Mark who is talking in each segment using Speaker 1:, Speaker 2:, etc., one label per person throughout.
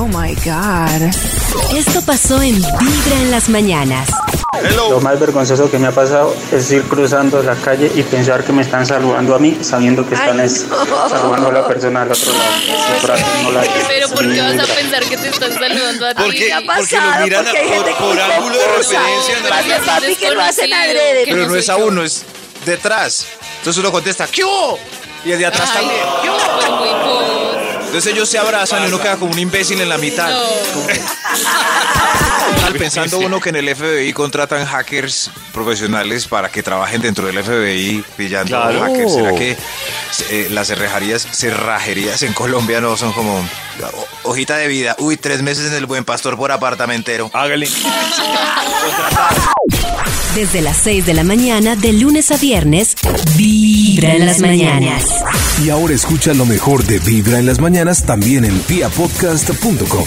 Speaker 1: Oh my God.
Speaker 2: Esto pasó en Vibra en las mañanas.
Speaker 3: Lo más vergonzoso que me ha pasado es ir cruzando la calle y pensar que me están saludando a mí, sabiendo que están
Speaker 1: Ay,
Speaker 3: es-
Speaker 1: no.
Speaker 3: saludando a la persona al otro lado. Ese brazo no la-
Speaker 4: Pero ¿por qué vas a pensar que te están saludando a ti?
Speaker 5: Porque,
Speaker 1: ¿Qué ha
Speaker 5: porque
Speaker 1: pasado?
Speaker 5: lo miran
Speaker 1: Porque hay
Speaker 5: por,
Speaker 1: gente que
Speaker 5: por
Speaker 1: es
Speaker 5: ángulo de referencia.
Speaker 4: Porque
Speaker 1: papi, que lo hacen adrede.
Speaker 5: Pero no es a uno, es detrás. Entonces uno contesta, ¿qué hubo? Y el de atrás
Speaker 4: Ay,
Speaker 5: también. ¿qué hubo?
Speaker 4: muy.
Speaker 5: Entonces ellos se abrazan y uno queda como un imbécil en la mitad.
Speaker 4: No.
Speaker 5: Pensando uno que en el FBI contratan hackers profesionales para que trabajen dentro del FBI pillando
Speaker 6: Claro.
Speaker 5: hackers. ¿Será que eh, las cerrajerías, cerrajerías en Colombia no son como o- hojita de vida? Uy, tres meses en el Buen Pastor por apartamentero.
Speaker 6: Hágale.
Speaker 2: Desde las 6 de la mañana, de lunes a viernes, Vibra en las mañanas.
Speaker 7: Y ahora escucha lo mejor de Vibra en las mañanas también en piapodcast.com.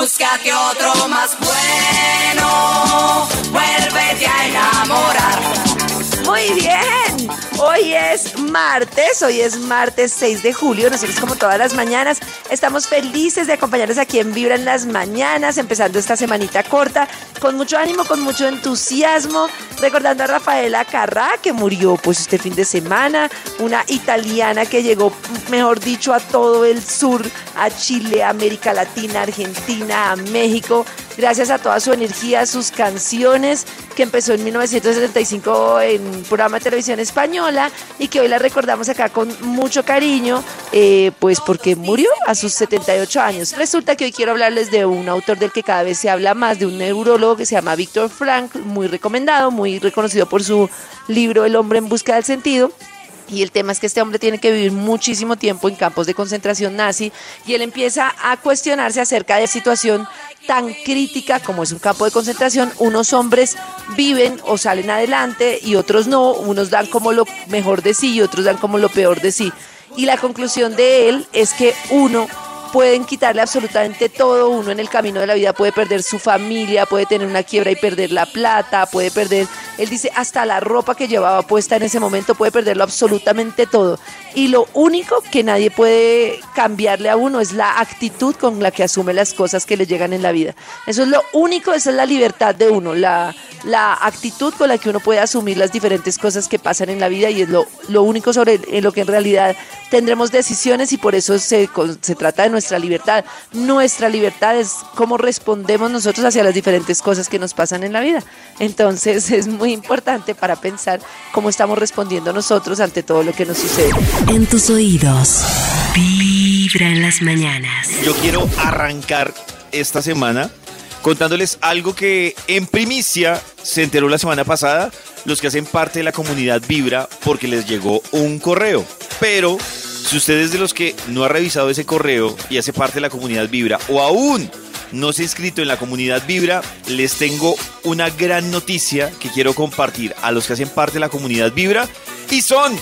Speaker 8: Búscate otro más bueno. Vuélvete a enamorar.
Speaker 1: Muy bien. Hoy es martes, hoy es martes 6 de julio. Nosotros como todas las mañanas estamos felices de acompañarnos aquí en Vibra en las mañanas, empezando esta semanita corta, con mucho ánimo, con mucho entusiasmo, recordando a Rafaela Carrá, que murió pues este fin de semana, una italiana que llegó, mejor dicho, a todo el sur, a Chile, América Latina, Argentina, a México, gracias a toda su energía, sus canciones, que empezó en 1975 en programa de televisión española y que hoy la recordamos acá con mucho cariño, eh, pues porque murió a sus 78 años. Resulta que hoy quiero hablarles de un autor del que cada vez se habla más, de un neurólogo que se llama Víctor Frank, muy recomendado, muy reconocido por su libro El hombre en busca del sentido. Y el tema es que este hombre tiene que vivir muchísimo tiempo en campos de concentración nazi y él empieza a cuestionarse acerca de la situación tan crítica como es un campo de concentración. Unos hombres viven o salen adelante y otros no, unos dan como lo mejor de sí y otros dan como lo peor de sí. Y la conclusión de él es que uno pueden quitarle absolutamente todo. Uno en el camino de la vida puede perder su familia, puede tener una quiebra y perder la plata, puede perder, él dice, hasta la ropa que llevaba puesta en ese momento, puede perderlo absolutamente todo. Y lo único que nadie puede cambiarle a uno es la actitud con la que asume las cosas que le llegan en la vida. Eso es lo único, esa es la libertad de uno, la, la actitud con la que uno puede asumir las diferentes cosas que pasan en la vida y es lo, lo único sobre en lo que en realidad tendremos decisiones y por eso se, se trata de nuestra libertad. Nuestra libertad es cómo respondemos nosotros hacia las diferentes cosas que nos pasan en la vida. Entonces es muy importante para pensar cómo estamos respondiendo nosotros ante todo lo que nos sucede.
Speaker 2: En tus oídos, Vibra en las mañanas.
Speaker 6: Yo quiero arrancar esta semana contándoles algo que en primicia se enteró la semana pasada los que hacen parte de la comunidad Vibra porque les llegó un correo. Pero si ustedes de los que no ha revisado ese correo y hace parte de la comunidad Vibra o aún no se ha inscrito en la comunidad Vibra, les tengo una gran noticia que quiero compartir a los que hacen parte de la comunidad Vibra y son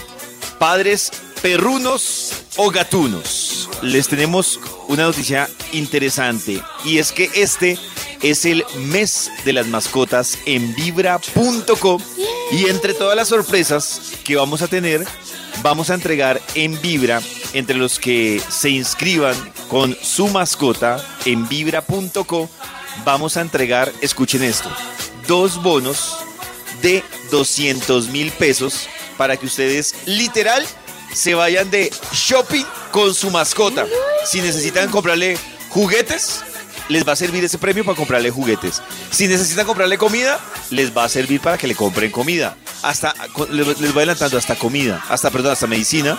Speaker 6: padres perrunos o gatunos. Les tenemos una noticia interesante y es que este es el mes de las mascotas en vibra.com y entre todas las sorpresas que vamos a tener, vamos a entregar en Vibra entre los que se inscriban con su mascota en vibra.co vamos a entregar, escuchen esto, dos bonos de 200 mil pesos para que ustedes literal se vayan de shopping con su mascota. Si necesitan comprarle juguetes, les va a servir ese premio para comprarle juguetes. Si necesitan comprarle comida, les va a servir para que le compren comida. Hasta les les voy adelantando hasta comida, hasta perdón, hasta medicina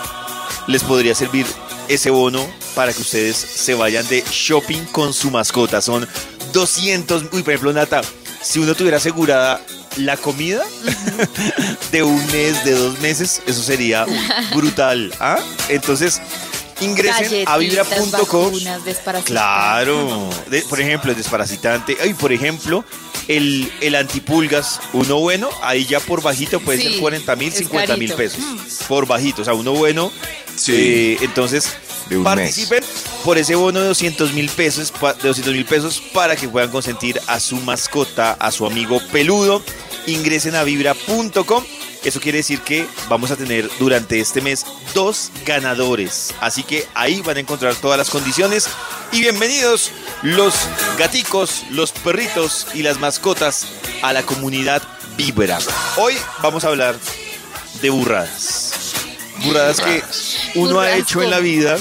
Speaker 6: les podría servir ese bono para que ustedes se vayan de shopping con su mascota. Son 200, uy, por ejemplo, Nata, si uno tuviera asegurada la comida de un mes, de dos meses, eso sería brutal. ¿ah? Entonces, ingresen a vibra.com. Claro, De- por ejemplo, el desparasitante. Ay, por ejemplo, el, el antipulgas, uno bueno, ahí ya por bajito puede
Speaker 4: Sí,
Speaker 6: ser 40 mil,
Speaker 4: es
Speaker 6: 50 mil pesos. Por bajito, o sea, uno bueno.
Speaker 5: Sí.
Speaker 6: eh, entonces,
Speaker 5: De un
Speaker 6: participen por ese bono de 200 mil pesos, de 200 mil pesos para que puedan consentir a su mascota, a su amigo peludo. Ingresen a vibra.com. Eso quiere decir que vamos a tener durante este mes dos ganadores. Así que ahí van a encontrar todas las condiciones. Y bienvenidos los gaticos, los perritos y las mascotas a la comunidad Vibra. Hoy vamos a hablar de burradas. Burradas que uno ha hecho en la vida.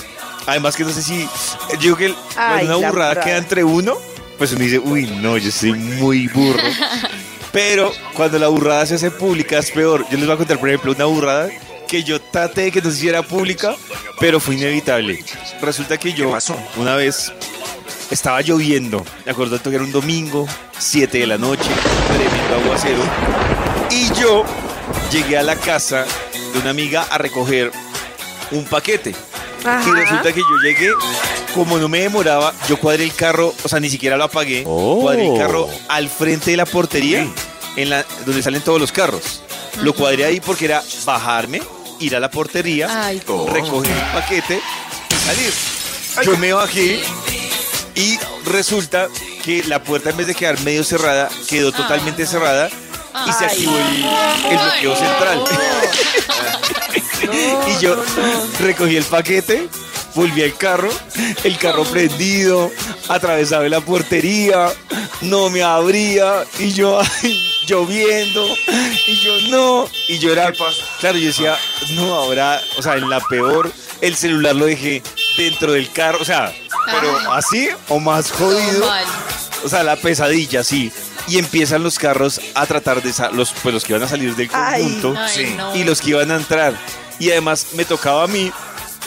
Speaker 6: Además que no sé si... Yo digo que
Speaker 1: Ay,
Speaker 6: una burrada
Speaker 1: burrada.
Speaker 6: queda entre uno, pues uno dice, uy, no, yo soy muy burro. Pero cuando la burrada se hace pública es peor. Yo les voy a contar, por ejemplo, una burrada que yo traté de que no se hiciera pública, pero fue inevitable. Resulta que yo una vez estaba lloviendo. Me acuerdo que era un domingo, 7 de la noche, tremendo aguacero. Y yo llegué a la casa de una amiga a recoger un paquete.
Speaker 1: Ajá.
Speaker 6: Y resulta que yo llegué, como no me demoraba, yo cuadré el carro, o sea, ni siquiera lo apagué.
Speaker 7: Oh.
Speaker 6: Cuadré el carro al frente de la portería, en la, donde salen todos los carros. Lo cuadré ahí porque era bajarme, ir a la portería,
Speaker 4: Ay,
Speaker 6: recoger el paquete y salir. Yo me bajé y resulta que la puerta en vez de quedar medio cerrada, quedó totalmente cerrada y se activó el, el bloqueo central. y yo recogí el paquete, volví al carro, el carro prendido, atravesaba la portería, no me abría y yo ay, lloviendo y yo no. Y yo era claro yo decía no ahora o sea en la peor el celular lo dejé dentro del carro o sea pero así o más jodido o sea la pesadilla sí y empiezan los carros a tratar de los pues los que iban a salir del conjunto
Speaker 4: Ay,
Speaker 5: Sí.
Speaker 4: no.
Speaker 6: y los que iban a entrar. Y además me tocaba a mí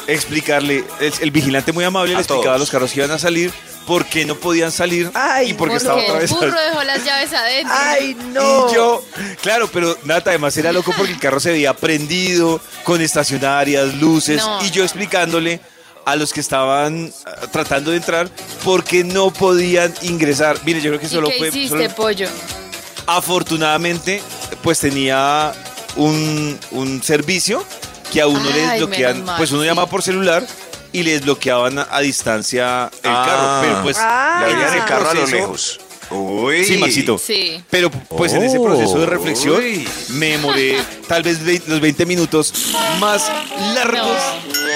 Speaker 6: explicarle, el, el vigilante muy amable
Speaker 5: A
Speaker 6: le explicaba a los carros que iban a salir por qué no podían salir
Speaker 1: Ay,
Speaker 6: y por qué estaba otra
Speaker 4: el
Speaker 6: vez.
Speaker 4: burro dejó las llaves adentro.
Speaker 1: Ay, no.
Speaker 6: Y yo, claro, pero nada, además era loco porque el carro se veía prendido, con estacionarias, luces,
Speaker 4: No.
Speaker 6: y yo explicándole a los que estaban ah, tratando de entrar por qué no podían ingresar. Mire, yo creo que
Speaker 4: ¿Y
Speaker 6: solo
Speaker 4: qué
Speaker 6: fue...
Speaker 4: hiciste,
Speaker 6: solo-
Speaker 4: pollo?
Speaker 6: afortunadamente, pues tenía un, un servicio que a uno le desbloquean, pues uno
Speaker 4: sí.
Speaker 6: llamaba por celular y le desbloqueaban a, a distancia el
Speaker 5: Ah.
Speaker 6: carro. Pero pues
Speaker 1: Ah.
Speaker 5: Vida
Speaker 6: ese
Speaker 5: del carro a lo lejos. Uy.
Speaker 6: Sí, Maxito.
Speaker 4: Sí.
Speaker 6: Pero pues en ese proceso de reflexión
Speaker 5: Uy.
Speaker 6: me demoré tal vez vei- los 20 minutos más largos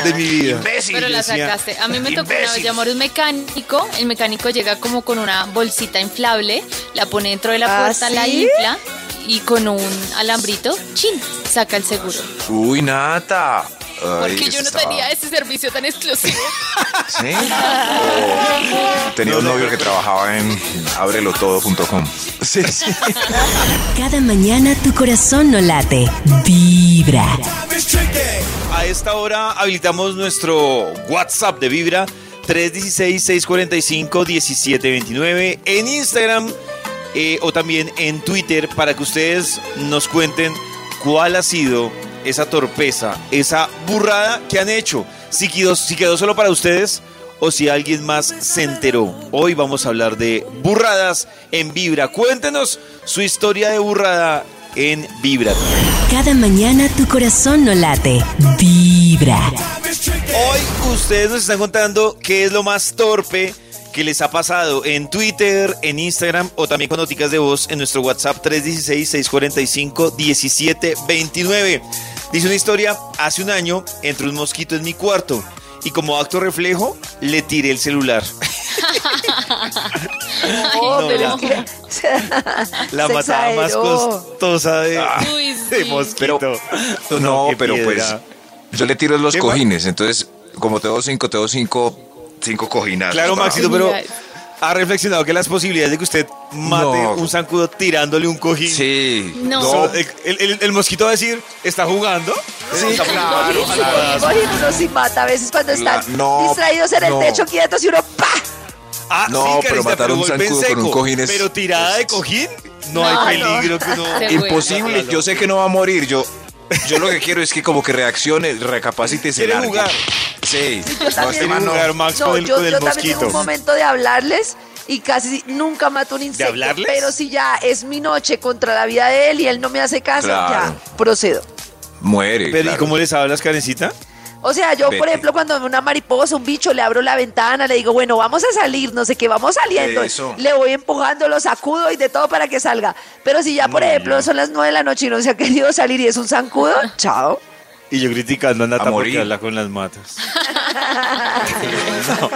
Speaker 6: de mi vida.
Speaker 5: Imbécil.
Speaker 4: Pero la sacaste. A mí me tocó una vez
Speaker 5: imbécil.
Speaker 4: llamar a un mecánico. El mecánico llega como con una bolsita inflable, la pone dentro de la
Speaker 1: ¿Ah,
Speaker 4: puerta, la
Speaker 1: sí?
Speaker 4: infla y con un alambrito, chin, saca el seguro.
Speaker 5: Uy, Nata. Ay,
Speaker 4: Porque yo no
Speaker 5: estaba-
Speaker 4: tenía ese servicio tan exclusivo.
Speaker 5: ¿Sí? Oh, tenía un novio que trabajaba en abrelotodo.com.
Speaker 6: Sí, sí.
Speaker 2: Cada mañana tu corazón no late. Vibra.
Speaker 6: A esta hora habilitamos nuestro WhatsApp de Vibra 316-645-1729 en Instagram eh, o también en Twitter para que ustedes nos cuenten cuál ha sido esa torpeza, esa burrada que han hecho. Si quedó, si quedó solo para ustedes o si alguien más se enteró. Hoy vamos a hablar de burradas en Vibra. Cuéntenos su historia de burrada en Vibra.
Speaker 2: Cada mañana tu corazón no late. Vibra.
Speaker 6: Hoy ustedes nos están contando qué es lo más torpe que les ha pasado en Twitter, en Instagram o también con noticas de voz en nuestro WhatsApp 316-645-1729. Dice una historia, hace un año entró un mosquito en mi cuarto y como acto reflejo le tiré el celular.
Speaker 1: Oh,
Speaker 6: No, la-
Speaker 1: que
Speaker 6: La matada más costosa de,
Speaker 4: Uy,
Speaker 6: de
Speaker 4: sí.
Speaker 6: mosquito.
Speaker 5: No, pero pues yo le tiro los
Speaker 6: ¿Qué,
Speaker 5: cojines, entonces como tengo cinco, tengo cinco, cinco cojines.
Speaker 6: Claro, Maxito, pero ha reflexionado que las posibilidades de que usted mate
Speaker 5: No.
Speaker 6: un zancudo tirándole un cojín.
Speaker 5: Sí.
Speaker 4: No.
Speaker 6: So, el, el- el- mosquito va a decir, ¿está jugando?
Speaker 5: Sí,
Speaker 6: Está
Speaker 5: claro,
Speaker 1: Cojín uno sí mata a veces cuando están
Speaker 5: no,
Speaker 1: distraídos en el
Speaker 5: no.
Speaker 1: techo quietos y uno ¡pa!
Speaker 6: Ah,
Speaker 5: No,
Speaker 6: sí,
Speaker 5: pero
Speaker 6: Karencita,
Speaker 5: matar un zancudo con un cojín es-
Speaker 6: Pero tirada de cojín, no,
Speaker 4: No,
Speaker 6: hay
Speaker 1: no.
Speaker 6: peligro que.
Speaker 4: Se-
Speaker 5: Imposible, yo sé que no va a morir, yo... Yo lo que quiero es que como que reaccione, recapacite y se
Speaker 6: ¿Quiere
Speaker 5: largue.
Speaker 6: jugar?
Speaker 5: Sí.
Speaker 1: Yo
Speaker 5: No,
Speaker 1: también.
Speaker 5: este no.
Speaker 6: Max
Speaker 1: No,
Speaker 6: con el,
Speaker 1: yo,
Speaker 6: con el
Speaker 1: yo también tengo un momento de hablarles y casi nunca mato un insecto.
Speaker 6: hablarles?
Speaker 1: Pero si ya es mi noche contra la vida de él y él no me hace caso,
Speaker 5: Claro.
Speaker 1: ya procedo.
Speaker 5: Muere.
Speaker 6: Pero ¿y cómo les hablas, Karencita?
Speaker 1: O sea, yo, por ejemplo, cuando veo una mariposa, un bicho, le abro la ventana, le digo, bueno, vamos a salir, no sé qué, vamos saliendo.
Speaker 5: Eso.
Speaker 1: Le voy empujando, lo sacudo y de todo para que salga. Pero si ya, por
Speaker 6: No,
Speaker 1: ejemplo, son las nueve de la noche y no se ha querido salir y es un zancudo, chao.
Speaker 6: Y yo criticando a Nata
Speaker 5: A
Speaker 6: porque habla con las matas. No.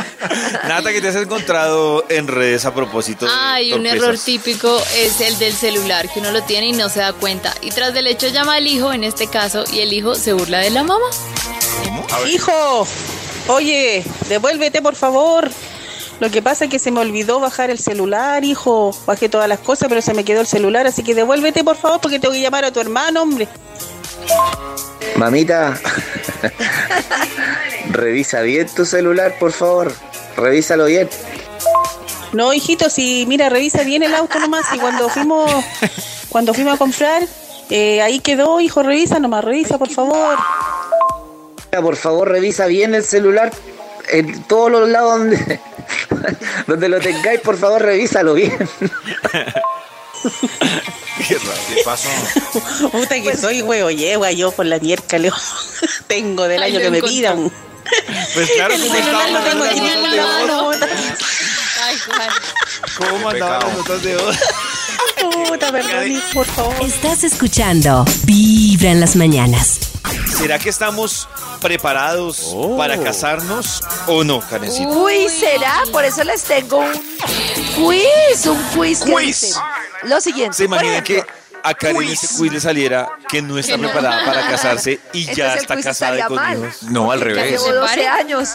Speaker 6: Nata, que te has encontrado en redes a propósito de
Speaker 4: Ay, un
Speaker 6: torpezas?
Speaker 4: error típico es el del celular, que uno lo tiene y no se da cuenta. Y tras del hecho llama al hijo, en este caso, y el hijo se burla de la mamá.
Speaker 9: Hijo, oye, devuélvete por favor. Lo que pasa es que se me olvidó bajar el celular, hijo. Bajé todas las cosas, pero se me quedó el celular, así que devuélvete por favor porque tengo que llamar a tu hermano, hombre.
Speaker 10: Mamita, revisa bien tu celular, por favor. Revísalo bien.
Speaker 9: No, hijito, si mira, revisa bien el auto nomás y cuando fuimos cuando fuimos a comprar, eh, ahí quedó, hijo, revisa nomás, revisa por favor.
Speaker 10: Mira, Por favor, revisa bien el celular en todos los lados donde, donde lo tengáis, por favor, revísalo bien.
Speaker 5: Qué raro, ¿Qué pasó?
Speaker 9: Puta que soy huevo, yegua, yo por la miércoles tengo del año que me
Speaker 4: encontró.
Speaker 9: pidan.
Speaker 6: Pues claro,
Speaker 9: El
Speaker 6: ¿cómo
Speaker 9: celular lo tengo aquí en la mano.
Speaker 4: Ay, Juan.
Speaker 6: ¿Cómo
Speaker 5: pecado.
Speaker 6: las notas de voz?
Speaker 9: Puta, perdón, por favor.
Speaker 2: Estás escuchando Vibra en las mañanas.
Speaker 6: ¿Será que estamos preparados para casarnos o no, Karencita?
Speaker 1: Uy, ¿será? Por eso les tengo un quiz, un quiz que
Speaker 5: Quiz.
Speaker 1: lo siguiente.
Speaker 6: ¿Se imaginan que a Karen
Speaker 1: quiz.
Speaker 6: este quiz le saliera que no está preparada para casarse y
Speaker 1: Entonces
Speaker 6: ya está casada y con
Speaker 1: mal.
Speaker 6: hijos?
Speaker 5: No, al
Speaker 1: Ya
Speaker 5: revés.
Speaker 1: llevo
Speaker 4: ¿Se
Speaker 1: 12
Speaker 4: pare?
Speaker 1: años.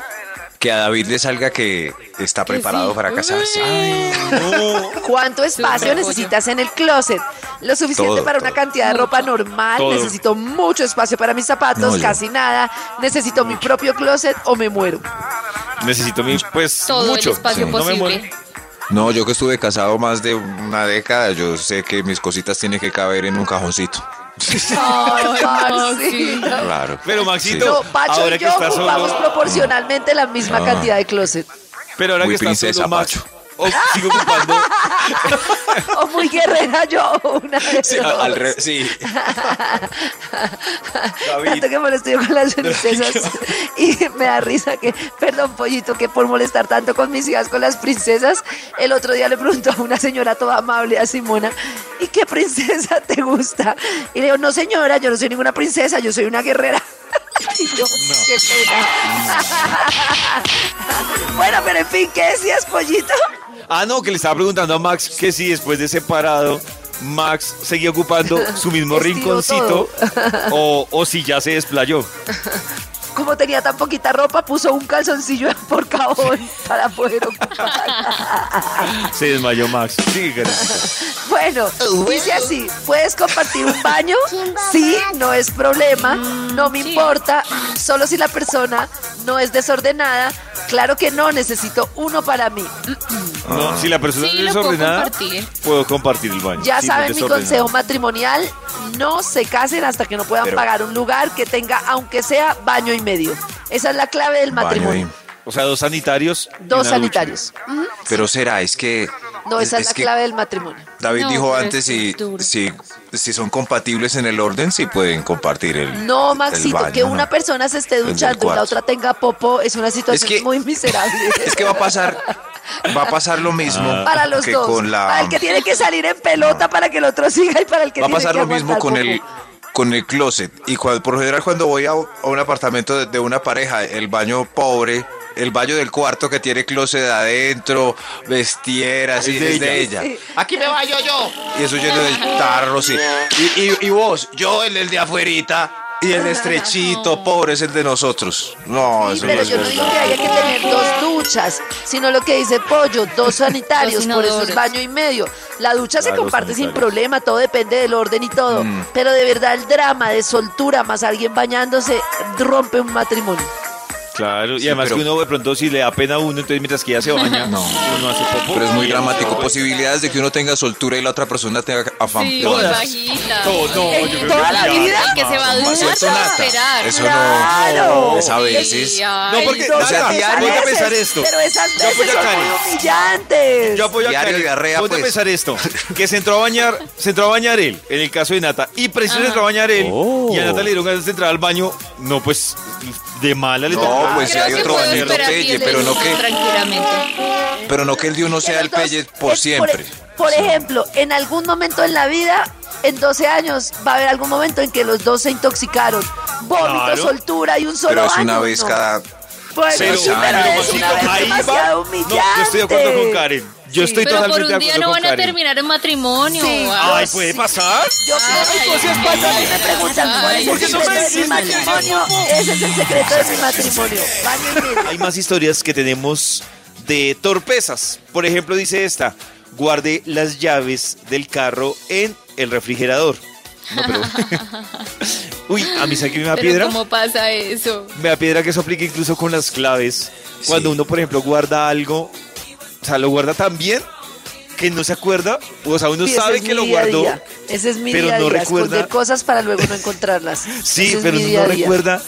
Speaker 5: Que a David le salga que está preparado
Speaker 4: sí.
Speaker 5: para casarse.
Speaker 6: No.
Speaker 1: ¿Cuánto espacio necesitas en el closet? Lo suficiente
Speaker 5: Todo,
Speaker 1: para una cantidad de ropa normal.
Speaker 6: Todo.
Speaker 1: Necesito mucho espacio para mis zapatos,
Speaker 5: No,
Speaker 1: casi nada. Necesito mi propio closet o me muero.
Speaker 6: Necesito mi, pues,
Speaker 4: Todo
Speaker 6: mucho.
Speaker 4: el espacio
Speaker 5: Sí.
Speaker 6: No me
Speaker 4: posible.
Speaker 6: muero.
Speaker 5: No, yo que estuve casado más de una década, yo sé que mis cositas tienen que caber en un cajoncito.
Speaker 1: Ay,
Speaker 4: no,
Speaker 1: Maxito.
Speaker 5: Claro.
Speaker 6: Pero Maxito,
Speaker 1: No, Pacho
Speaker 6: ahora
Speaker 1: y
Speaker 6: que
Speaker 1: yo
Speaker 6: está
Speaker 1: ocupamos
Speaker 6: solo,
Speaker 1: proporcionalmente la misma
Speaker 5: Ah.
Speaker 1: cantidad de closet.
Speaker 6: pero ahora
Speaker 5: Muy
Speaker 6: que está
Speaker 5: princesa,
Speaker 6: solo
Speaker 5: Pacho.
Speaker 6: O sigo ocupando
Speaker 1: O muy guerrera yo, una
Speaker 5: Sí,
Speaker 1: dos.
Speaker 5: al re- sí.
Speaker 1: Tanto que molesto yo con las princesas y me da risa que, perdón pollito, que por molestar tanto con mis hijas con las princesas, el otro día le preguntó a una señora toda amable a Simona, ¿y qué princesa te gusta? Y le digo, no señora, yo no soy ninguna princesa, yo soy una guerrera. Y yo, qué pena. bueno, pero en fin, ¿qué decías, pollito?
Speaker 6: Ah, no, que le estaba preguntando a Max que si después de separado Max seguía ocupando su mismo rinconcito o, o si ya se desplayó.
Speaker 1: Como tenía tan poquita ropa, puso un calzoncillo por cajón para poder ocupar.
Speaker 6: Se desmayó Max. Sí.
Speaker 1: Bueno, dice así, ¿puedes compartir un baño? Sí, no es problema, no me importa, solo si la persona no es desordenada. Claro que no, necesito uno para mí.
Speaker 6: No, si la persona
Speaker 4: Sí,
Speaker 6: es
Speaker 4: lo puedo
Speaker 6: desordenada,
Speaker 4: compartir.
Speaker 6: puedo compartir el baño.
Speaker 1: Ya
Speaker 6: Sí, no es
Speaker 1: saben mi consejo matrimonial, no se casen hasta que no puedan
Speaker 5: Pero-
Speaker 1: pagar un lugar que tenga, aunque sea, baño y medio. Esa es la clave del
Speaker 5: Baño
Speaker 1: matrimonio.
Speaker 5: y-
Speaker 6: O sea, dos sanitarios. y
Speaker 1: Dos
Speaker 6: una
Speaker 1: sanitarios.
Speaker 5: Pero será, es que.
Speaker 1: No, esa es, la
Speaker 5: que
Speaker 1: clave del matrimonio.
Speaker 5: David
Speaker 4: No,
Speaker 5: dijo
Speaker 4: pero
Speaker 5: antes
Speaker 4: es que
Speaker 5: si,
Speaker 4: es duro.
Speaker 5: si, si son compatibles en el orden, sí pueden compartir el.
Speaker 1: No,
Speaker 5: el
Speaker 1: Maxito,
Speaker 5: baño,
Speaker 1: que
Speaker 5: ¿no?
Speaker 1: una persona se esté duchando y la otra tenga popo es una situación
Speaker 5: que-
Speaker 1: muy miserable.
Speaker 5: Es que va a pasar, va a pasar lo mismo
Speaker 1: Para los
Speaker 5: que
Speaker 1: dos.
Speaker 5: con la
Speaker 1: Para el que tiene que salir en pelota para que el otro siga y para el que
Speaker 5: va a pasar lo mismo con el con el closet y cuando, por lo general cuando voy a, a un apartamento de, de una pareja el baño pobre el baño del cuarto que tiene closet adentro vestieras y
Speaker 6: Es de
Speaker 5: es de
Speaker 6: ella.
Speaker 5: aquí me baño yo y eso lleno de tarros y, y, y- y vos yo el, el de afuerita y el estrechito pobre es el de nosotros no
Speaker 1: Sí,
Speaker 5: eso
Speaker 1: pero
Speaker 5: no es
Speaker 1: yo no digo que haya que tener dos duchas, sino lo que dice Pollo, dos sanitarios,
Speaker 4: Dos
Speaker 1: por eso es baño y medio. La ducha se comparte sin problema, todo depende del orden y todo.
Speaker 5: Mm.
Speaker 1: Pero de verdad el drama de soltura más alguien bañándose rompe un matrimonio.
Speaker 6: Claro, y
Speaker 5: Sí,
Speaker 6: además
Speaker 5: pero-
Speaker 6: que uno de pronto si le da pena a uno, entonces mientras que ella se baña, uno hace popo.
Speaker 5: pero es muy dramático posibilidades de que uno tenga soltura y la otra persona tenga afán
Speaker 4: Sí,
Speaker 5: bañar.
Speaker 4: bajita.
Speaker 6: No, no, yo creo
Speaker 1: ¿Toda
Speaker 6: que
Speaker 1: la
Speaker 6: ya-
Speaker 1: vida?
Speaker 4: El que se va a
Speaker 5: ¿No
Speaker 4: esperar.
Speaker 5: Eso
Speaker 1: Claro.
Speaker 5: no, es a veces.
Speaker 6: No, porque- o sea, diario, voy a pensar esto.
Speaker 1: Pero esas
Speaker 6: Yo
Speaker 1: veces
Speaker 6: apoyo a
Speaker 1: son muy humillantes.
Speaker 6: Yo apoyo a
Speaker 5: Diario
Speaker 6: Karen.
Speaker 5: diarrea,
Speaker 6: Ponte a
Speaker 5: pues.
Speaker 6: pensar esto, que se entró a bañar, se entró a bañar él, en el caso de Nata, y preciso se entró a bañar él,
Speaker 5: Oh.
Speaker 6: y a Nata le dieron ganas de entrar al baño, no, pues, de mala le
Speaker 5: No, pues, si hay otro pelle,
Speaker 4: 10
Speaker 5: pero no que-
Speaker 4: Tranquilamente.
Speaker 5: Pero no que el de uno sea el pelle por siempre.
Speaker 1: Por, ejemplo, en algún momento en la vida, en 12 años, va a haber algún momento en que los dos se intoxicaron. Vómito,
Speaker 6: Claro.
Speaker 1: soltura y un solo
Speaker 5: Pero es una vez
Speaker 1: no.
Speaker 5: cada.
Speaker 1: Bueno,
Speaker 6: Pero,
Speaker 1: sí, pero
Speaker 6: pero,
Speaker 1: es
Speaker 6: Maxito,
Speaker 1: una vez
Speaker 6: ahí va.
Speaker 1: demasiado
Speaker 6: No, yo estoy de acuerdo con Karen. Yo estoy
Speaker 4: Pero por
Speaker 6: totalmente
Speaker 4: un día no van a terminar en matrimonio.
Speaker 1: Sí.
Speaker 6: Ay, ¿puede pasar?
Speaker 1: Yo creo que cuando a mí me preguntan cuál es
Speaker 6: ¿por
Speaker 1: el
Speaker 6: qué no
Speaker 1: secreto
Speaker 6: me
Speaker 1: de mi matrimonio, ese es el secreto de mi matrimonio.
Speaker 6: Hay más historias que tenemos de torpezas. Por ejemplo, dice esta, guarde las llaves del carro en el refrigerador. No, pero... Uy, a mí, ¿sabe qué me da piedra?
Speaker 4: ¿cómo pasa eso?
Speaker 6: Me da piedra que eso aplique incluso con las claves. Cuando uno, por ejemplo, guarda algo, o sea, lo guarda tan bien que no se acuerda, o sea, uno
Speaker 1: Sí,
Speaker 6: sabe
Speaker 1: es
Speaker 6: que lo guardó,
Speaker 1: día. Ese es mi
Speaker 6: pero
Speaker 1: día
Speaker 6: no
Speaker 1: día,
Speaker 6: recuerda.
Speaker 1: esconder cosas para luego no encontrarlas.
Speaker 6: Sí,
Speaker 1: Ese
Speaker 6: pero uno
Speaker 1: día
Speaker 6: no recuerda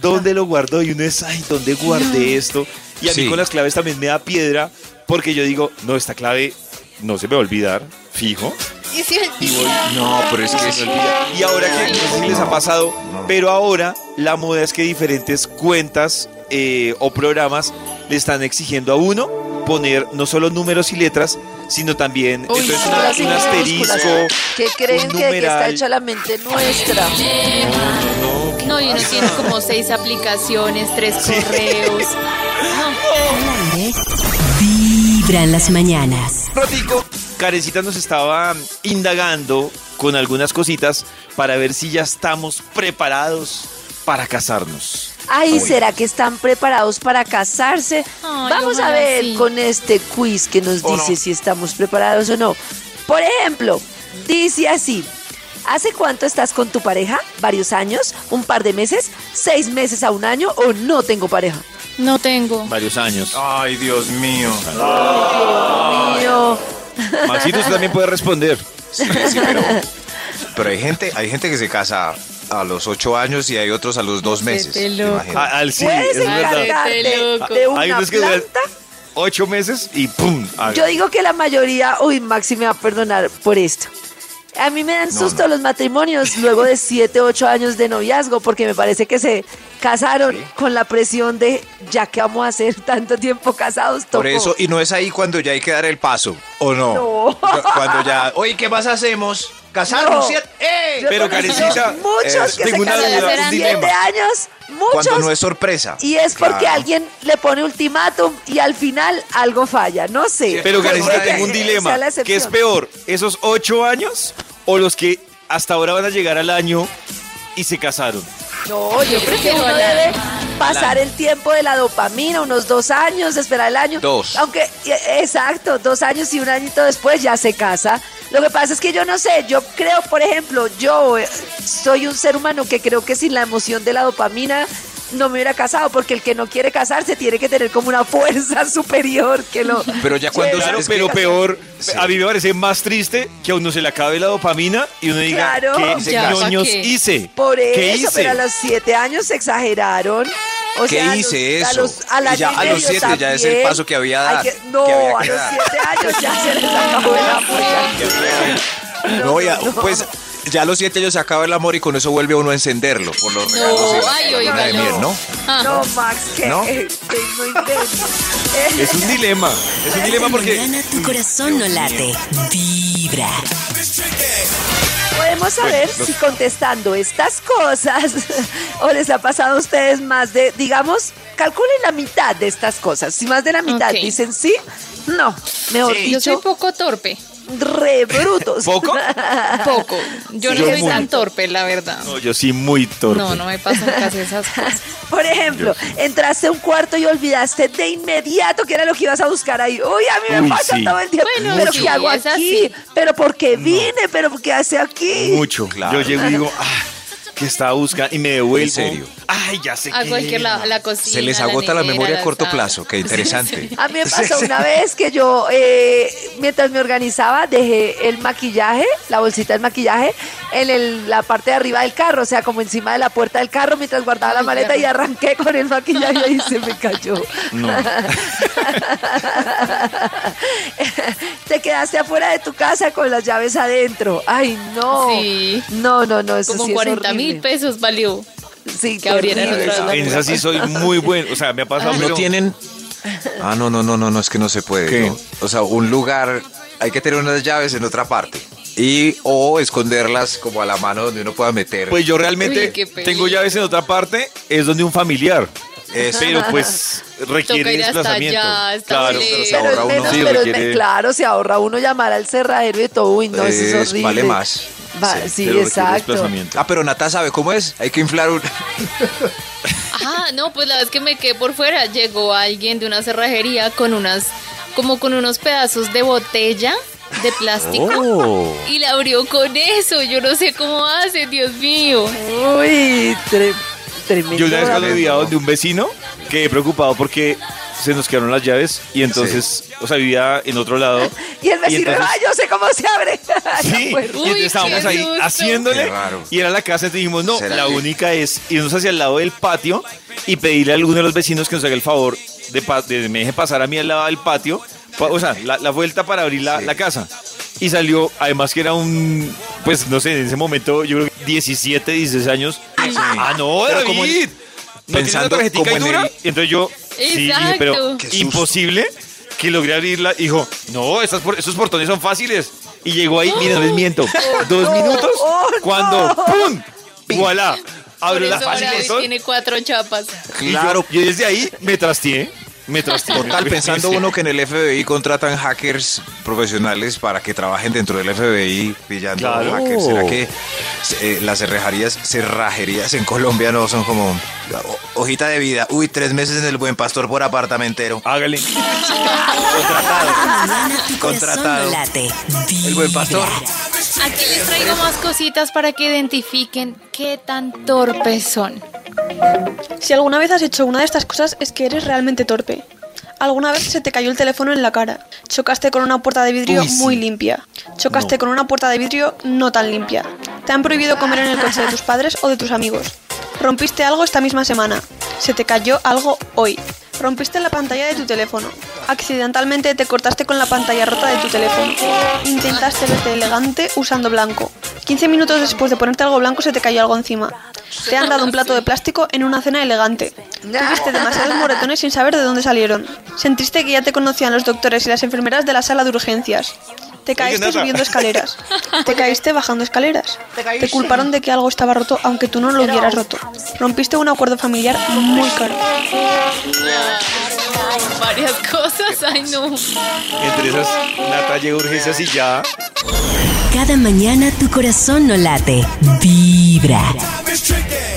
Speaker 6: dónde lo guardó y uno es, ay, ¿dónde guardé esto? Y a mí con las claves también me da piedra porque yo digo, no, esta clave no se me va a olvidar, fijo.
Speaker 4: Y si el-
Speaker 6: Y voy,
Speaker 5: No, pero es que
Speaker 6: se me olvida. Y ahora que no sé si les ha pasado, pero ahora la moda es que diferentes cuentas eh, o programas le están exigiendo a uno poner no solo números y letras, sino también
Speaker 1: Uy,
Speaker 6: entonces
Speaker 1: sí,
Speaker 6: una-
Speaker 1: las
Speaker 6: un asterisco.
Speaker 1: ¿Qué creen
Speaker 6: un
Speaker 1: que, está hecha la mente nuestra?
Speaker 4: No, y uno tiene como seis aplicaciones, tres correos.
Speaker 2: Vibra en las mañanas.
Speaker 6: Rotico, Karencita nos estaba indagando con algunas cositas para ver si ya estamos preparados para casarnos.
Speaker 1: Ay, ¿será que están preparados para casarse?
Speaker 4: Ay,
Speaker 1: Vamos a ver
Speaker 4: sí.
Speaker 1: con este quiz que nos
Speaker 6: ¿O
Speaker 1: dice
Speaker 6: no?
Speaker 1: si estamos preparados o no. Por ejemplo, dice así. ¿Hace cuánto estás con tu pareja? ¿Varios años? ¿Un par de meses? ¿Seis meses a un año? ¿O no tengo pareja?
Speaker 4: No tengo.
Speaker 6: Varios años.
Speaker 5: Ay, Dios mío.
Speaker 1: Mío.
Speaker 6: Maxito, usted también puede responder.
Speaker 5: Sí, sí, pero, pero hay gente, hay gente que se casa a los ocho años y hay otros a los dos meses.
Speaker 6: Ah, al sí,
Speaker 1: ¿Puedes
Speaker 6: es verdad.
Speaker 1: encargarte
Speaker 4: Vete loco.
Speaker 1: de
Speaker 6: Hay
Speaker 1: una
Speaker 6: unos que duran
Speaker 1: planta?
Speaker 6: ocho meses y ¡pum!
Speaker 1: Yo digo que la mayoría, uy, Maxi me va a perdonar por esto. A mí me dan susto
Speaker 5: no.
Speaker 1: los matrimonios luego de 7, 8 años de noviazgo, porque me parece que se casaron con la presión de ya que vamos a hacer tanto tiempo casados.
Speaker 5: Por
Speaker 1: tocó.
Speaker 5: eso, y no es ahí cuando ya hay que dar el paso, ¿o no?
Speaker 1: No.
Speaker 5: Cuando ya, oye, ¿qué más hacemos? ¿Casarnos?
Speaker 1: No.
Speaker 5: ¿cierto? ¡Eh!
Speaker 1: Yo
Speaker 6: Pero, Karencita,
Speaker 1: muchos
Speaker 5: eh,
Speaker 1: que
Speaker 6: tengo
Speaker 1: se
Speaker 6: una
Speaker 1: casan
Speaker 4: duda,
Speaker 1: hace
Speaker 4: un
Speaker 1: 7
Speaker 6: dilema.
Speaker 1: años,
Speaker 5: Cuando
Speaker 1: muchos.
Speaker 5: no es sorpresa.
Speaker 1: Y es porque
Speaker 5: Claro.
Speaker 1: alguien le pone ultimátum y al final algo falla, no sé.
Speaker 6: Pero, Karencita, tengo un dilema. ¿Qué es peor? ¿Esos ocho años o los que hasta ahora van a llegar al año y se casaron?
Speaker 1: No, yo creo que uno
Speaker 4: Hola.
Speaker 1: debe pasar el tiempo de la dopamina, unos dos años, esperar el año.
Speaker 5: Dos.
Speaker 1: Aunque, eh, exacto, dos años y un añito después ya se casa. Lo que pasa es que yo no sé, yo creo, por ejemplo, yo eh, soy un ser humano que creo que sin la emoción de la dopamina no me hubiera casado, porque el que no quiere casarse tiene que tener como una fuerza superior que lo...
Speaker 5: Pero ya cuando
Speaker 6: Claro,
Speaker 5: que-
Speaker 6: pero peor,
Speaker 5: Sí.
Speaker 6: a mí me parece más triste que a uno se le acabe la dopamina y uno diga,
Speaker 1: Claro.
Speaker 6: ¿qué
Speaker 4: Ya, ¿pa'
Speaker 6: ñoños hice?
Speaker 1: Por
Speaker 6: ¿Qué
Speaker 1: eso,
Speaker 6: hice?
Speaker 1: pero a los siete años se exageraron. O
Speaker 5: ¿Qué
Speaker 1: sea, a
Speaker 5: hice
Speaker 1: a
Speaker 5: eso?
Speaker 1: los-
Speaker 5: ya a los siete ya es el paso que había
Speaker 1: que- no,
Speaker 5: que había
Speaker 1: a los siete años ya se les acabó el amor.
Speaker 5: No, ya, pues ya a los siete años se acaba el amor y con eso vuelve uno a encenderlo por los regalos y la-
Speaker 4: ay,
Speaker 5: la luna de
Speaker 4: oígalo.
Speaker 5: miel, ¿no?
Speaker 4: Ah.
Speaker 1: No, Max, que
Speaker 5: ¿No?
Speaker 1: que no
Speaker 6: Es un dilema. Es un dilema porque.
Speaker 2: mañana tu corazón no late. Vibra.
Speaker 1: Podemos saber
Speaker 5: Bueno, los-
Speaker 1: si contestando estas cosas o les ha pasado a ustedes más de, digamos, calculen la mitad de estas cosas. Si más de la mitad dicen sí, no, mejor
Speaker 4: Yo soy
Speaker 1: dicho,
Speaker 4: poco torpe.
Speaker 1: Re brutos.
Speaker 6: ¿Poco?
Speaker 4: Poco. Yo
Speaker 6: Sí,
Speaker 4: no
Speaker 6: yo
Speaker 4: soy
Speaker 6: muy.
Speaker 4: tan torpe, la verdad.
Speaker 6: No, yo sí muy torpe.
Speaker 4: No, no me pasan casi esas cosas.
Speaker 1: Por ejemplo, entraste a un cuarto y olvidaste de inmediato que era lo que ibas a buscar ahí. Uy, a mí me
Speaker 6: Uy,
Speaker 1: pasa
Speaker 6: sí.
Speaker 1: todo el tiempo.
Speaker 4: Bueno,
Speaker 1: pero
Speaker 4: sí,
Speaker 1: ¿qué hago aquí? Pero ¿por qué vine? ¿Pero qué hace aquí?
Speaker 6: Mucho.
Speaker 5: Claro.
Speaker 6: Yo llego y digo, ah, que estaba buscando y me devuelvo.
Speaker 5: ¿En serio?
Speaker 6: Ay, ya sé
Speaker 4: A cualquier lado, la cocina.
Speaker 5: Se les agota la memoria a corto plazo, qué interesante.
Speaker 1: A mí me pasó una vez que yo, eh, mientras me organizaba, dejé el maquillaje, la bolsita del maquillaje, en el- la parte de arriba del carro, o sea, como encima de la puerta del carro, mientras guardaba la maleta y arranqué con el maquillaje y se me cayó.
Speaker 6: No.
Speaker 1: Te quedaste afuera de tu casa con las llaves adentro. Ay, no.
Speaker 4: Sí.
Speaker 1: No, no, no, eso
Speaker 4: Como
Speaker 1: sí es
Speaker 4: 40 mil pesos valió.
Speaker 1: Sí,
Speaker 4: que abrieran otra
Speaker 6: En esa sí soy muy bueno. O sea, me ha pasado.
Speaker 5: No
Speaker 6: pero-
Speaker 5: tienen. Ah, no, no, no, no, no, es que no se puede.
Speaker 6: ¿Qué?
Speaker 5: ¿no? O sea, un lugar, hay que tener unas llaves en otra parte. Y o esconderlas como a la mano donde uno pueda meter.
Speaker 6: Pues yo realmente
Speaker 4: Uy,
Speaker 6: tengo llaves en otra parte, es donde un familiar.
Speaker 5: Eso.
Speaker 6: Pero pues requiere
Speaker 4: Toca ir hasta
Speaker 6: desplazamiento.
Speaker 4: allá,
Speaker 6: claro, pero se
Speaker 1: Pero es
Speaker 6: ahorra uno.
Speaker 1: menos,
Speaker 6: Sí,
Speaker 1: pero
Speaker 6: requiere-
Speaker 1: claro, se ahorra uno llamar al cerradero y todo. Uy, no, eso es
Speaker 5: Es-
Speaker 1: horrible.
Speaker 5: vale más.
Speaker 1: Va-
Speaker 6: Sí,
Speaker 1: exacto.
Speaker 5: Ah, pero Nata sabe cómo es. Hay que inflar un.
Speaker 4: Ah, no, pues la vez que me quedé por fuera, llegó alguien de una cerrajería con unas, como con unos pedazos de botella de plástico
Speaker 6: Oh.
Speaker 4: y la abrió con eso. Yo no sé cómo hace, Dios mío.
Speaker 1: Uy, tre- tremendo.
Speaker 6: Yo una vez cuando vivía donde un vecino, quedé preocupado porque se nos quedaron las llaves y entonces, o sea, vivía en otro lado.
Speaker 1: Y el vecino,
Speaker 6: entonces-
Speaker 1: ah, yo sé cómo se abre.
Speaker 6: Sí, y
Speaker 4: Uy,
Speaker 6: entonces estábamos ahí
Speaker 4: susto.
Speaker 6: haciéndole y era la casa, entonces dijimos, no,
Speaker 5: ¿Será
Speaker 6: la
Speaker 5: que-
Speaker 6: única es irnos hacia el lado del patio y pedirle a alguno de los vecinos que nos haga el favor de, pa- de me deje pasar a mí al lado del patio, pa- o sea, la, la vuelta para abrir la,
Speaker 5: Sí.
Speaker 6: la casa. Y salió, además que era un, pues no sé, en ese momento yo creo que 17, 16 años. Ah, no, David.
Speaker 5: como en-
Speaker 6: ¿No
Speaker 5: pensando como
Speaker 6: y
Speaker 5: en
Speaker 6: dura?
Speaker 5: el-
Speaker 6: Y entonces yo, sí,
Speaker 4: Exacto.
Speaker 6: pero imposible que logré abrirla. Y dijo, no, estas, por- esos portones son fáciles. Y llegó ahí, mira, no les miento, dos
Speaker 1: no,
Speaker 6: minutos,
Speaker 1: oh,
Speaker 6: cuando. ¡pum! ¡Voilà!
Speaker 4: Por
Speaker 6: Abrió la
Speaker 4: eso
Speaker 6: fácil
Speaker 4: tiene cuatro chapas.
Speaker 6: y yo, yo desde ahí me trasteé, me.
Speaker 5: Total, pensando uno que en el FBI contratan hackers profesionales para que trabajen dentro del FBI pillando
Speaker 6: Claro.
Speaker 5: hackers. ¿Será que eh, las cerrajerías, cerrajerías en Colombia no son como o- hojita de vida? Uy, tres meses en el Buen Pastor por apartamentero.
Speaker 6: Hágale.
Speaker 5: Contratado.
Speaker 2: late.
Speaker 5: El Buen Pastor.
Speaker 4: Aquí les traigo más cositas para que identifiquen qué tan torpes son.
Speaker 11: Si alguna vez has hecho una de estas cosas es que eres realmente torpe. Alguna vez se te cayó el teléfono en la cara. Chocaste con una puerta de vidrio
Speaker 6: Uy, sí.
Speaker 11: muy limpia. Chocaste con una puerta de vidrio no tan limpia. Te han prohibido comer en el coche de tus padres o de tus amigos. Rompiste algo esta misma semana. Se te cayó algo hoy. Rompiste la pantalla de tu teléfono. Accidentalmente te cortaste con la pantalla rota de tu teléfono. Intentaste verte elegante usando blanco. 15 minutos después de ponerte algo blanco se te cayó algo encima. Te han dado un plato de plástico en una cena elegante. Tuviste demasiados moretones sin saber de dónde salieron. Sentiste que ya te conocían los doctores y las enfermeras de la sala de urgencias. Te caíste subiendo escaleras. Te caíste bajando escaleras. Te culparon de que algo estaba roto aunque tú no lo hubieras roto. Rompiste un acuerdo familiar muy caro.
Speaker 4: Varias cosas, ay no.
Speaker 6: Entre esas, Nata llega a urgencias y ya.
Speaker 2: Cada mañana tu corazón no late. Vibra.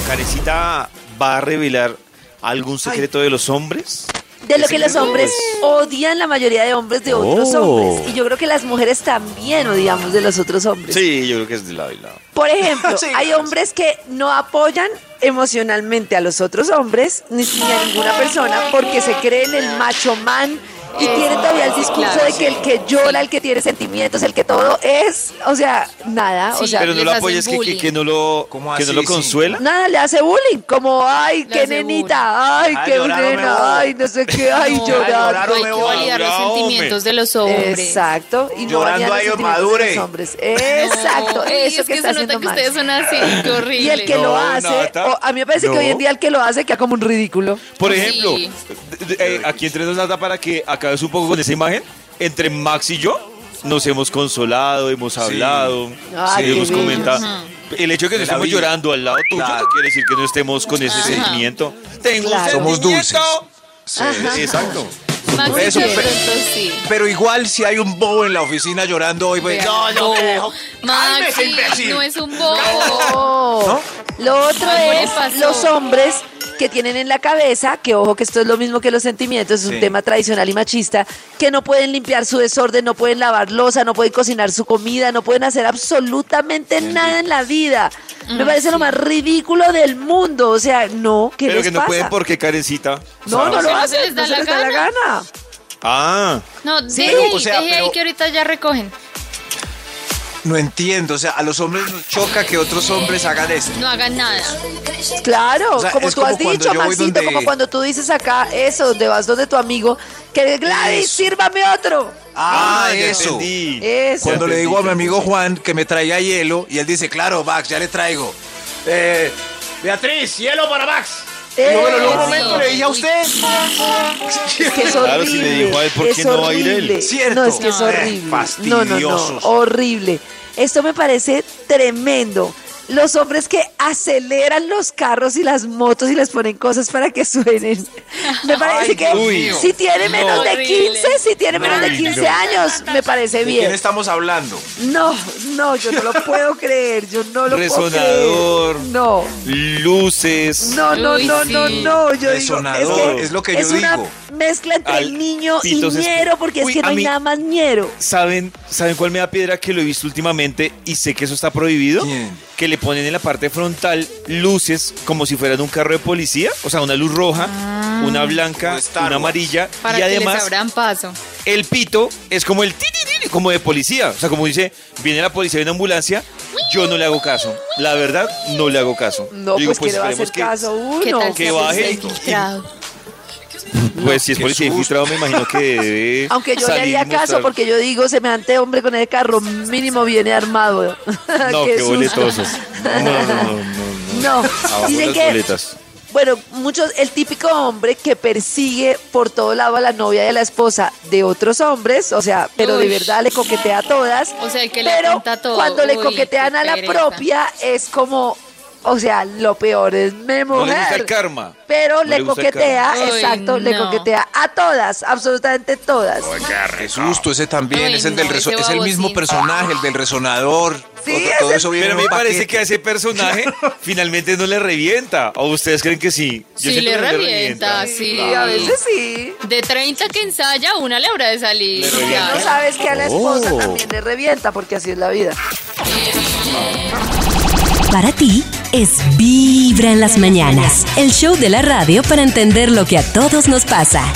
Speaker 6: Carecita va a revelar algún secreto de los hombres.
Speaker 1: De lo que los hombres odian la mayoría de hombres de otros
Speaker 6: Oh.
Speaker 1: hombres. Y yo creo que las mujeres también odiamos de los otros hombres.
Speaker 6: Sí, yo creo que es de lado y lado.
Speaker 1: Por ejemplo,
Speaker 5: Sí,
Speaker 1: hay
Speaker 5: claro.
Speaker 1: hombres que no apoyan emocionalmente a los otros hombres ni, ni a ninguna persona porque se creen el macho man Y tienen todavía el discurso
Speaker 4: claro.
Speaker 1: de que el que llora, el que tiene sentimientos, el que todo es, o sea, nada, o sea,
Speaker 6: Pero no lo apoyas que, que, no lo,
Speaker 5: ¿Cómo
Speaker 6: que no lo
Speaker 5: sí?
Speaker 6: consuela.
Speaker 1: nada, le hace bullying, como, ay,
Speaker 4: Le
Speaker 1: qué nenita, ay,
Speaker 5: Ah,
Speaker 1: qué
Speaker 5: no
Speaker 1: nena, ay, no sé qué, ay,
Speaker 4: No,
Speaker 1: llorar.
Speaker 4: no hay que validar los sentimientos de los hombres.
Speaker 1: Exacto, y no
Speaker 5: Llorando
Speaker 1: bañar los
Speaker 5: ahí,
Speaker 1: sentimientos de
Speaker 5: madure.
Speaker 1: los hombres. Exacto,
Speaker 4: No,
Speaker 1: eso
Speaker 4: es
Speaker 1: que, está
Speaker 4: se nota
Speaker 1: haciendo
Speaker 4: que
Speaker 1: mal.
Speaker 4: ustedes son así, horrible.
Speaker 1: Y el que lo
Speaker 6: No,
Speaker 1: hace, a mí me parece que
Speaker 6: no.
Speaker 1: hoy en día el que lo hace queda como un ridículo.
Speaker 6: Por ejemplo, eh, aquí entre nos nada para que acabes un poco con esa imagen. Entre Max y yo nos hemos consolado, hemos hablado,
Speaker 1: Ay,
Speaker 6: hemos comentado. El hecho de que
Speaker 5: la
Speaker 6: estemos
Speaker 5: vida.
Speaker 6: llorando al lado tuyo
Speaker 5: Claro.
Speaker 6: no quiere decir que no estemos con ese
Speaker 4: Ajá.
Speaker 6: sentimiento. Tengo
Speaker 1: Claro.
Speaker 6: un
Speaker 5: Somos dulces.
Speaker 6: Exacto.
Speaker 4: Max,
Speaker 5: Eso, pero-
Speaker 4: pronto sí.
Speaker 5: Pero igual si hay un bobo en la oficina llorando hoy, pues, no, te dejo.
Speaker 4: Maxi, no es un bobo.
Speaker 1: No. Lo otro es los hombres que tienen en la cabeza, que ojo que esto es lo mismo que los sentimientos, es un
Speaker 5: Sí.
Speaker 1: tema tradicional y machista, que no pueden limpiar su desorden, no pueden lavar losa, no pueden cocinar su comida, no pueden hacer absolutamente nada en la vida. Me
Speaker 4: Mm,
Speaker 1: parece lo
Speaker 4: sí.
Speaker 1: más ridículo del mundo. O sea, no, ¿qué
Speaker 6: Pero
Speaker 1: les
Speaker 6: que no
Speaker 1: pasa?
Speaker 6: pueden porque Karencita.
Speaker 1: No, lo
Speaker 4: no se
Speaker 1: hacen,
Speaker 4: les da
Speaker 1: no se
Speaker 4: la
Speaker 1: les da la
Speaker 4: gana.
Speaker 6: Ah,
Speaker 4: No,
Speaker 1: Sí,
Speaker 4: deje ahí,
Speaker 5: o sea,
Speaker 4: deje ahí
Speaker 5: pero-
Speaker 4: que ahorita ya recogen.
Speaker 5: No entiendo, o sea, a los hombres nos choca que otros hombres hagan esto.
Speaker 4: No hagan nada.
Speaker 1: Claro,
Speaker 5: O sea,
Speaker 1: como tú
Speaker 5: como
Speaker 1: has dicho, Maxito,
Speaker 5: donde-
Speaker 1: como cuando tú dices acá eso, donde vas donde tu amigo, que Gladys,
Speaker 5: Eso.
Speaker 1: sírvame otro.
Speaker 5: Ah, eso.
Speaker 6: entendí.
Speaker 1: Eso.
Speaker 5: Cuando le digo a mi amigo Juan que me traiga hielo y él dice, claro, Max, ya le traigo. Eh, Beatriz, hielo para Max. Y yo, bueno, en un momento le dije a usted.
Speaker 1: Es que es
Speaker 6: Claro, si
Speaker 1: horrible.
Speaker 6: le dijo a él, ¿por qué no va a ir él?
Speaker 1: horrible.
Speaker 5: Cierto.
Speaker 1: No, es que es
Speaker 5: No, eh,
Speaker 1: horrible. No, no, no, horrible. Esto me parece tremendo. Los hombres que aceleran los carros y las motos y les ponen cosas para que suenen. Me parece
Speaker 5: Ay,
Speaker 1: que
Speaker 5: mío.
Speaker 1: si tiene menos
Speaker 4: No.
Speaker 1: de
Speaker 4: Horrible.
Speaker 1: 15, si tiene menos de
Speaker 6: Ay,
Speaker 1: 15
Speaker 6: no.
Speaker 1: años, me parece
Speaker 5: ¿De quién
Speaker 1: bien.
Speaker 5: estamos hablando?
Speaker 1: No, no, yo no lo puedo creer. Yo no lo
Speaker 6: Resonador.
Speaker 1: puedo creer. No.
Speaker 6: luces.
Speaker 1: No, no,
Speaker 4: Uy,
Speaker 1: no,
Speaker 4: sí.
Speaker 1: no, no. Yo
Speaker 5: Resonador,
Speaker 1: digo,
Speaker 5: es lo que yo
Speaker 1: es una
Speaker 5: digo.
Speaker 1: mezcla entre
Speaker 6: Al
Speaker 1: niño y
Speaker 6: pitos es-
Speaker 1: ñero, porque es
Speaker 6: Uy,
Speaker 1: que no hay
Speaker 6: mí-
Speaker 1: nada más ñero.
Speaker 6: ¿Saben, ¿Saben cuál me da piedra que lo he visto últimamente y sé que eso está prohibido?
Speaker 5: ¿Quién?
Speaker 6: Que le ponen en la parte frontal luces como si fueran un carro de policía, o sea, una luz roja, una blanca, una amarilla
Speaker 4: Para
Speaker 6: y
Speaker 4: que les
Speaker 6: además
Speaker 4: abran paso.
Speaker 6: el pito es como el ti, ti, ti, como de policía, o sea, como dice, viene la policía de una ambulancia, yo no le hago caso. La verdad, no le hago caso.
Speaker 1: No,
Speaker 6: Digo,
Speaker 1: pues, que le va a hacer caso
Speaker 4: ¿Qué
Speaker 1: uno.
Speaker 4: tal
Speaker 6: que
Speaker 4: si
Speaker 6: baje y-? Pues si es policía infiltrado, me imagino que debe
Speaker 1: Aunque yo le
Speaker 6: salir
Speaker 1: haría
Speaker 6: y mostrar-
Speaker 1: caso porque yo digo, semejante hombre con el carro mínimo viene armado.
Speaker 6: No,
Speaker 1: Qué
Speaker 6: qué,
Speaker 1: susto.
Speaker 6: boletosos. No, no, no, no, no.
Speaker 1: No,
Speaker 6: Abajo
Speaker 1: dicen
Speaker 6: las
Speaker 1: que,
Speaker 6: boletas.
Speaker 1: bueno, muchos, el típico hombre que persigue por todo lado a la novia y a la esposa de otros hombres, o sea, pero de
Speaker 4: Uy.
Speaker 1: verdad le coquetea a todas.
Speaker 4: O sea, el que le
Speaker 1: pero
Speaker 4: apunta todo.
Speaker 1: cuando le
Speaker 4: Uy,
Speaker 1: coquetean
Speaker 4: qué
Speaker 1: a la
Speaker 4: pereza.
Speaker 1: propia es como, o sea, lo peor es me
Speaker 6: No le gusta el
Speaker 1: mujer.
Speaker 6: karma.
Speaker 1: pero
Speaker 6: No
Speaker 1: le coquetea.
Speaker 4: Uy,
Speaker 1: exacto, le coquetea a todas, absolutamente todas.
Speaker 5: Qué susto ese también,
Speaker 4: Ay,
Speaker 5: es el del
Speaker 4: no,
Speaker 5: reso-
Speaker 4: ese
Speaker 5: es el mismo personaje, el del resonador.
Speaker 1: Sí,
Speaker 5: todo, todo eso viene
Speaker 6: Pero me parece que a ese personaje finalmente no le revienta. ¿O ustedes creen que sí? Yo
Speaker 4: Sí, le revienta, sí.
Speaker 1: A veces sí.
Speaker 4: De 30 que ensaya, una le habrá de salir.
Speaker 1: No sabes que a la esposa
Speaker 6: Oh.
Speaker 1: también le revienta, porque así es la vida.
Speaker 2: Para ti es Vibra en las mañanas, el show de la radio para entender lo que a todos nos pasa.